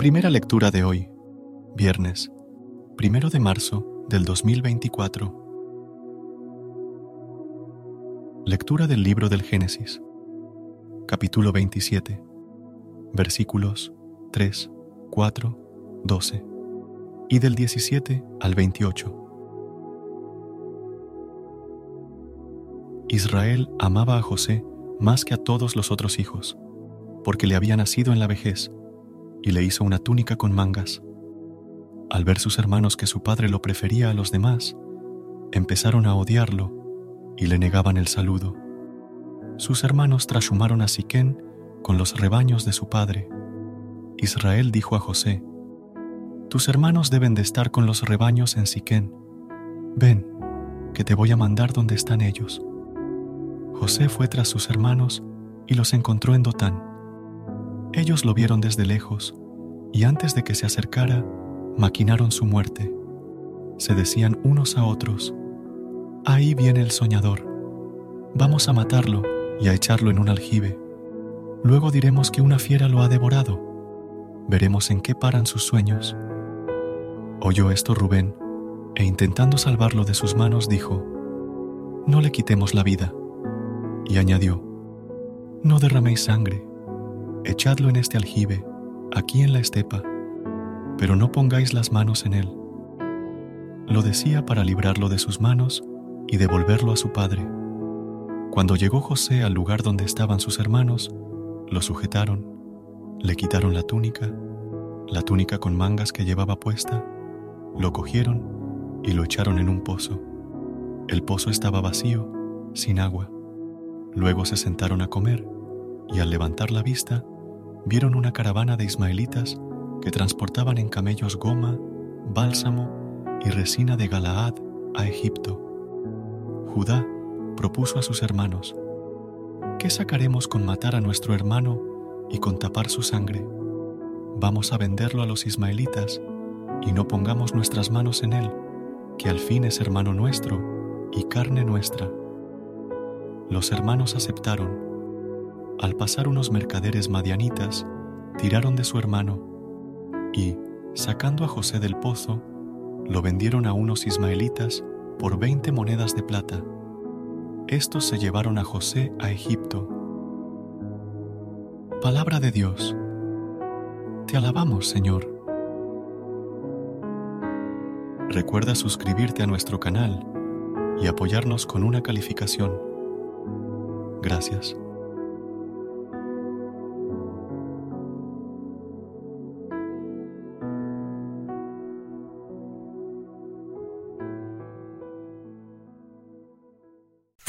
Primera lectura de hoy, viernes, primero de marzo del 2024. Lectura del libro del Génesis, capítulo 27, versículos 3, 4, 12 y del 17 al 28. Israel amaba a José más que a todos los otros hijos, porque le había nacido en la vejez y le hizo una túnica con mangas. Al ver sus hermanos que su padre lo prefería a los demás, empezaron a odiarlo y le negaban el saludo. Sus hermanos trashumaron a Siquén con los rebaños de su padre. Israel dijo a José, Tus hermanos deben de estar con los rebaños en Siquén. Ven, que te voy a mandar donde están ellos. José fue tras sus hermanos y los encontró en Dotán. Ellos lo vieron desde lejos y antes de que se acercara, maquinaron su muerte. Se decían unos a otros, Ahí viene el soñador. Vamos a matarlo y a echarlo en un aljibe. Luego diremos que una fiera lo ha devorado. Veremos en qué paran sus sueños. Oyó esto Rubén, e intentando salvarlo de sus manos dijo, No le quitemos la vida. Y añadió, No derraméis sangre echadlo en este aljibe, aquí en la estepa, pero no pongáis las manos en él. Lo decía para librarlo de sus manos y devolverlo a su padre. Cuando llegó José al lugar donde estaban sus hermanos, lo sujetaron, le quitaron la túnica, la túnica con mangas que llevaba puesta, lo cogieron y lo echaron en un pozo. El pozo estaba vacío, sin agua. Luego se sentaron a comer y al levantar la vista, vieron una caravana de ismaelitas que transportaban en camellos goma, bálsamo y resina de Galaad a Egipto. Judá propuso a sus hermanos, ¿qué sacaremos con matar a nuestro hermano y con tapar su sangre? Vamos a venderlo a los ismaelitas y no pongamos nuestras manos en él, que al fin es hermano nuestro y carne nuestra. Los hermanos aceptaron al pasar unos mercaderes madianitas, tiraron de su hermano y, sacando a José del pozo, lo vendieron a unos ismaelitas por veinte monedas de plata. Estos se llevaron a José a Egipto. Palabra de Dios. Te alabamos, Señor. Recuerda suscribirte a nuestro canal y apoyarnos con una calificación. Gracias.